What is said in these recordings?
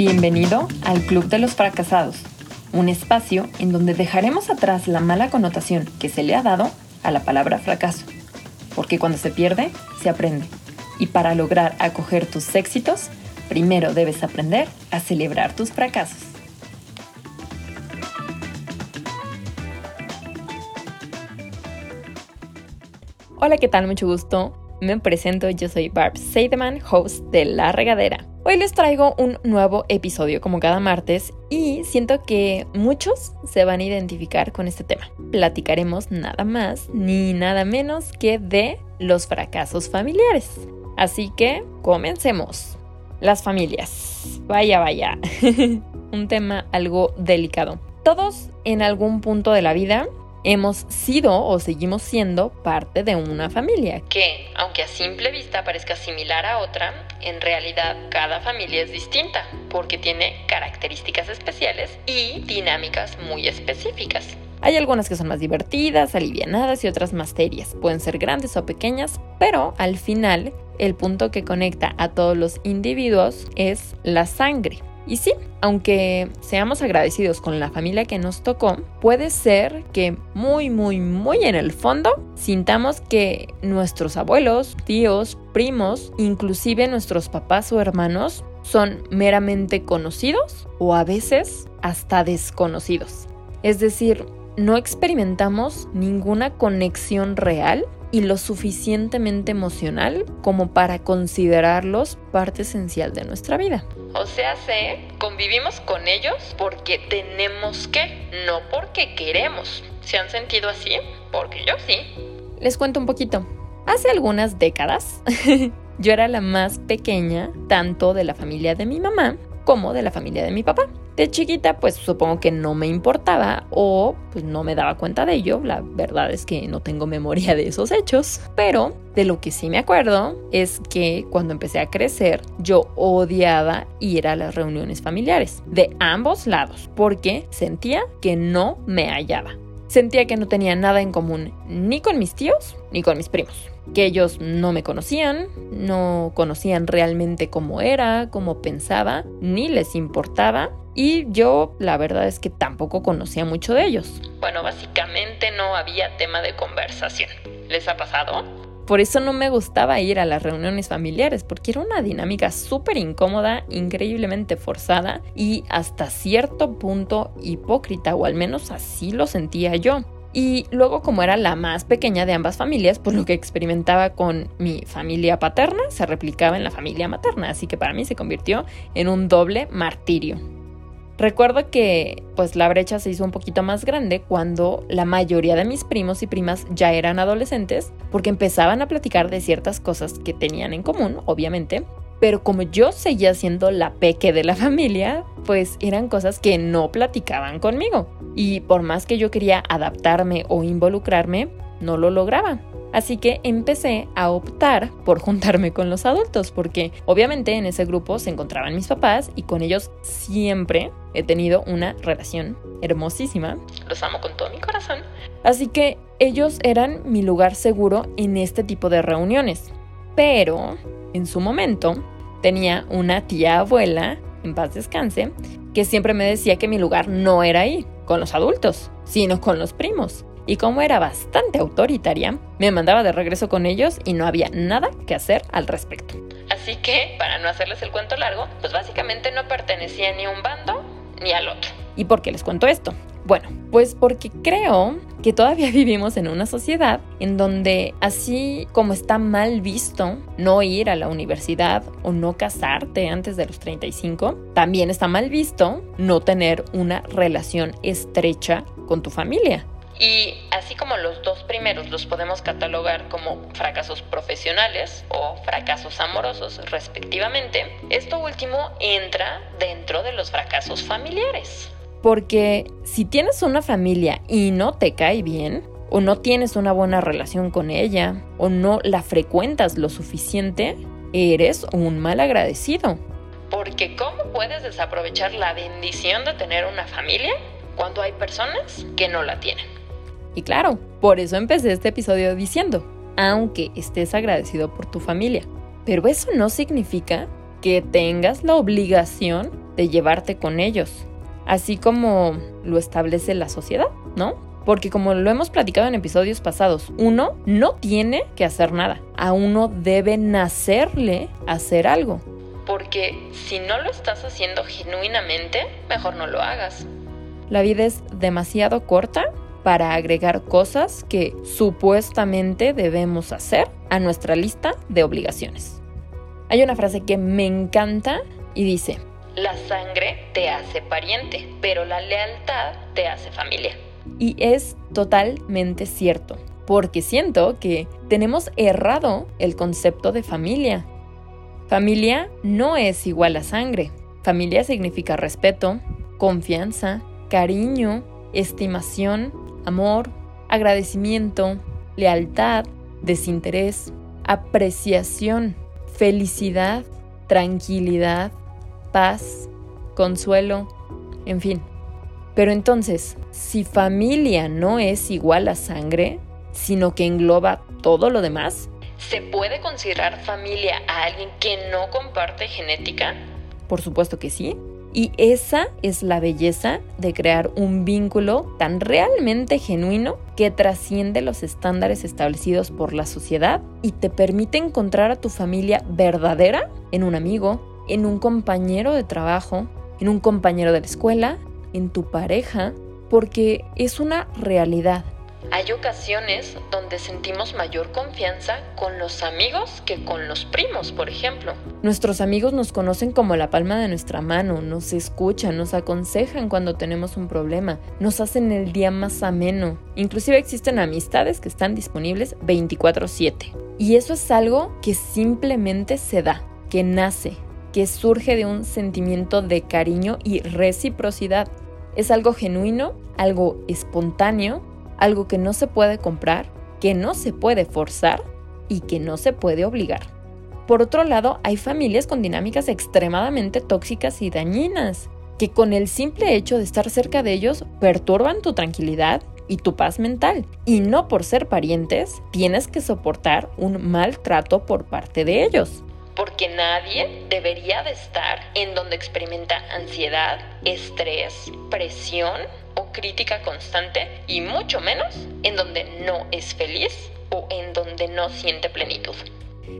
Bienvenido al Club de los Fracasados, un espacio en donde dejaremos atrás la mala connotación que se le ha dado a la palabra fracaso, porque cuando se pierde, se aprende. Y para lograr acoger tus éxitos, primero debes aprender a celebrar tus fracasos. Hola, ¿qué tal? Mucho gusto. Me presento, yo soy Barb Seideman, host de La Regadera. Hoy les traigo un nuevo episodio como cada martes y siento que muchos se van a identificar con este tema. Platicaremos nada más ni nada menos que de los fracasos familiares. Así que comencemos. Las familias. Vaya, vaya. un tema algo delicado. Todos en algún punto de la vida hemos sido o seguimos siendo parte de una familia, que aunque a simple vista parezca similar a otra, en realidad cada familia es distinta, porque tiene características especiales y dinámicas muy específicas. Hay algunas que son más divertidas, alivianadas y otras más serias. Pueden ser grandes o pequeñas, pero al final el punto que conecta a todos los individuos es la sangre. Y sí, aunque seamos agradecidos con la familia que nos tocó, puede ser que muy, muy, muy en el fondo sintamos que nuestros abuelos, tíos, primos, inclusive nuestros papás o hermanos, son meramente conocidos o a veces hasta desconocidos. Es decir, no experimentamos ninguna conexión real y lo suficientemente emocional como para considerarlos parte esencial de nuestra vida. O sea, sé, convivimos con ellos porque tenemos que, no porque queremos. ¿Se han sentido así? Porque yo sí. Les cuento un poquito. Hace algunas décadas, yo era la más pequeña tanto de la familia de mi mamá como de la familia de mi papá. De chiquita, pues supongo que no me importaba o pues no me daba cuenta de ello. La verdad es que no tengo memoria de esos hechos. Pero de lo que sí me acuerdo es que cuando empecé a crecer, yo odiaba ir a las reuniones familiares de ambos lados porque sentía que no me hallaba. Sentía que no tenía nada en común ni con mis tíos ni con mis primos que ellos no me conocían, no conocían realmente cómo era, cómo pensaba, ni les importaba. Y yo la verdad es que tampoco conocía mucho de ellos. Bueno, básicamente no había tema de conversación. ¿Les ha pasado? Por eso no me gustaba ir a las reuniones familiares, porque era una dinámica súper incómoda, increíblemente forzada y hasta cierto punto hipócrita, o al menos así lo sentía yo. Y luego como era la más pequeña de ambas familias, pues lo que experimentaba con mi familia paterna se replicaba en la familia materna, así que para mí se convirtió en un doble martirio. Recuerdo que pues la brecha se hizo un poquito más grande cuando la mayoría de mis primos y primas ya eran adolescentes porque empezaban a platicar de ciertas cosas que tenían en común, obviamente, pero como yo seguía siendo la peque de la familia, pues eran cosas que no platicaban conmigo. Y por más que yo quería adaptarme o involucrarme, no lo lograba. Así que empecé a optar por juntarme con los adultos, porque obviamente en ese grupo se encontraban mis papás y con ellos siempre he tenido una relación hermosísima. Los amo con todo mi corazón. Así que ellos eran mi lugar seguro en este tipo de reuniones. Pero en su momento tenía una tía abuela, en paz descanse, que siempre me decía que mi lugar no era ahí, con los adultos, sino con los primos. Y como era bastante autoritaria, me mandaba de regreso con ellos y no había nada que hacer al respecto. Así que, para no hacerles el cuento largo, pues básicamente no pertenecía ni a un bando ni al otro. ¿Y por qué les cuento esto? Bueno, pues porque creo que todavía vivimos en una sociedad en donde así como está mal visto no ir a la universidad o no casarte antes de los 35, también está mal visto no tener una relación estrecha con tu familia. Y así como los dos primeros los podemos catalogar como fracasos profesionales o fracasos amorosos respectivamente, esto último entra dentro de los fracasos familiares. Porque si tienes una familia y no te cae bien, o no tienes una buena relación con ella, o no la frecuentas lo suficiente, eres un mal agradecido. Porque ¿cómo puedes desaprovechar la bendición de tener una familia cuando hay personas que no la tienen? Y claro, por eso empecé este episodio diciendo, aunque estés agradecido por tu familia, pero eso no significa que tengas la obligación de llevarte con ellos, así como lo establece la sociedad, ¿no? Porque como lo hemos platicado en episodios pasados, uno no tiene que hacer nada, a uno debe nacerle hacer algo. Porque si no lo estás haciendo genuinamente, mejor no lo hagas. La vida es demasiado corta para agregar cosas que supuestamente debemos hacer a nuestra lista de obligaciones. Hay una frase que me encanta y dice, la sangre te hace pariente, pero la lealtad te hace familia. Y es totalmente cierto, porque siento que tenemos errado el concepto de familia. Familia no es igual a sangre. Familia significa respeto, confianza, cariño, estimación, amor, agradecimiento, lealtad, desinterés, apreciación, felicidad, tranquilidad, paz, consuelo, en fin. Pero entonces, si familia no es igual a sangre, sino que engloba todo lo demás, ¿se puede considerar familia a alguien que no comparte genética? Por supuesto que sí. Y esa es la belleza de crear un vínculo tan realmente genuino que trasciende los estándares establecidos por la sociedad y te permite encontrar a tu familia verdadera en un amigo, en un compañero de trabajo, en un compañero de la escuela, en tu pareja, porque es una realidad. Hay ocasiones donde sentimos mayor confianza con los amigos que con los primos, por ejemplo. Nuestros amigos nos conocen como la palma de nuestra mano, nos escuchan, nos aconsejan cuando tenemos un problema, nos hacen el día más ameno. Inclusive existen amistades que están disponibles 24/7. Y eso es algo que simplemente se da, que nace, que surge de un sentimiento de cariño y reciprocidad. Es algo genuino, algo espontáneo, algo que no se puede comprar, que no se puede forzar y que no se puede obligar. Por otro lado, hay familias con dinámicas extremadamente tóxicas y dañinas, que con el simple hecho de estar cerca de ellos perturban tu tranquilidad y tu paz mental. Y no por ser parientes, tienes que soportar un maltrato por parte de ellos porque nadie debería de estar en donde experimenta ansiedad, estrés, presión o crítica constante y mucho menos en donde no es feliz o en donde no siente plenitud.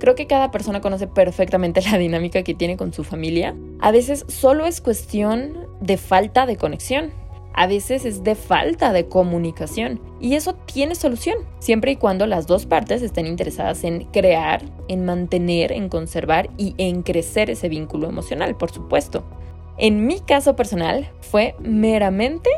Creo que cada persona conoce perfectamente la dinámica que tiene con su familia. A veces solo es cuestión de falta de conexión a veces es de falta de comunicación. Y eso tiene solución, siempre y cuando las dos partes estén interesadas en crear, en mantener, en conservar y en crecer ese vínculo emocional, por supuesto. En mi caso personal fue meramente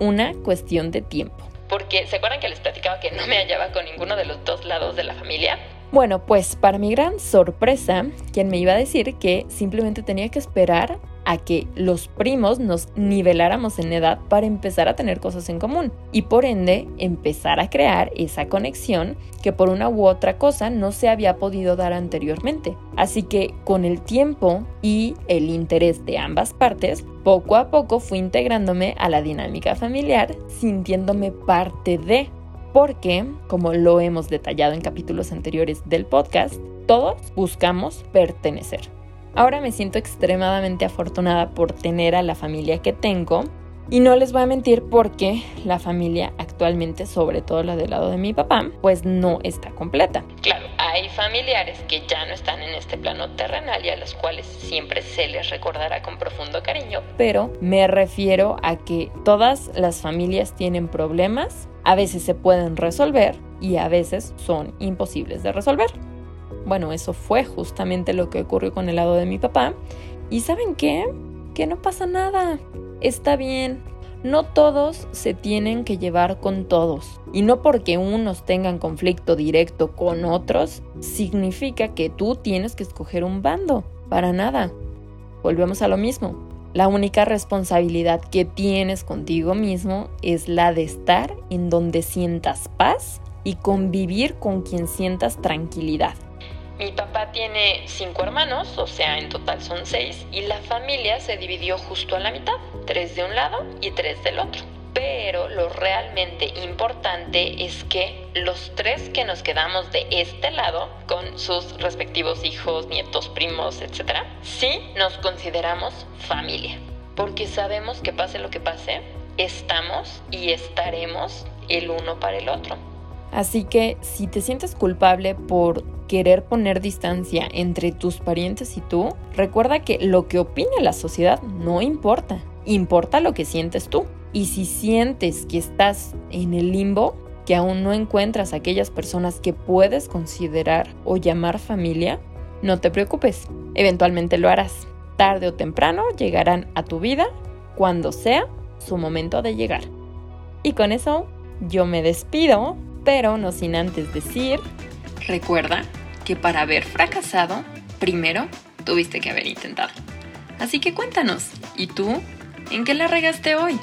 una cuestión de tiempo. Porque, ¿se acuerdan que les platicaba que no me hallaba con ninguno de los dos lados de la familia? Bueno, pues para mi gran sorpresa, quien me iba a decir que simplemente tenía que esperar a que los primos nos niveláramos en edad para empezar a tener cosas en común y por ende empezar a crear esa conexión que por una u otra cosa no se había podido dar anteriormente. Así que con el tiempo y el interés de ambas partes, poco a poco fui integrándome a la dinámica familiar, sintiéndome parte de porque, como lo hemos detallado en capítulos anteriores del podcast, todos buscamos pertenecer. Ahora me siento extremadamente afortunada por tener a la familia que tengo y no les voy a mentir porque la familia actualmente, sobre todo la del lado de mi papá, pues no está completa. Claro, hay familiares que ya no están en este plano terrenal y a los cuales siempre se les recordará con profundo cariño, pero me refiero a que todas las familias tienen problemas, a veces se pueden resolver y a veces son imposibles de resolver. Bueno, eso fue justamente lo que ocurrió con el lado de mi papá. ¿Y saben qué? Que no pasa nada. Está bien. No todos se tienen que llevar con todos. Y no porque unos tengan conflicto directo con otros, significa que tú tienes que escoger un bando. Para nada. Volvemos a lo mismo. La única responsabilidad que tienes contigo mismo es la de estar en donde sientas paz y convivir con quien sientas tranquilidad. Mi papá tiene cinco hermanos, o sea, en total son seis, y la familia se dividió justo a la mitad, tres de un lado y tres del otro. Pero lo realmente importante es que los tres que nos quedamos de este lado, con sus respectivos hijos, nietos, primos, etc., sí nos consideramos familia. porque sabemos que pase lo que pase, estamos y estaremos el uno para el otro. Así que si te sientes culpable por querer poner distancia entre tus parientes y tú, recuerda que lo que opine la sociedad no importa, importa lo que sientes tú. Y si sientes que estás en el limbo, que aún no encuentras aquellas personas que puedes considerar o llamar familia, no te preocupes, eventualmente lo harás. Tarde o temprano llegarán a tu vida cuando sea su momento de llegar. Y con eso yo me despido, pero no sin antes decir, recuerda que para haber fracasado, primero tuviste que haber intentado. Así que cuéntanos, ¿y tú en qué la regaste hoy?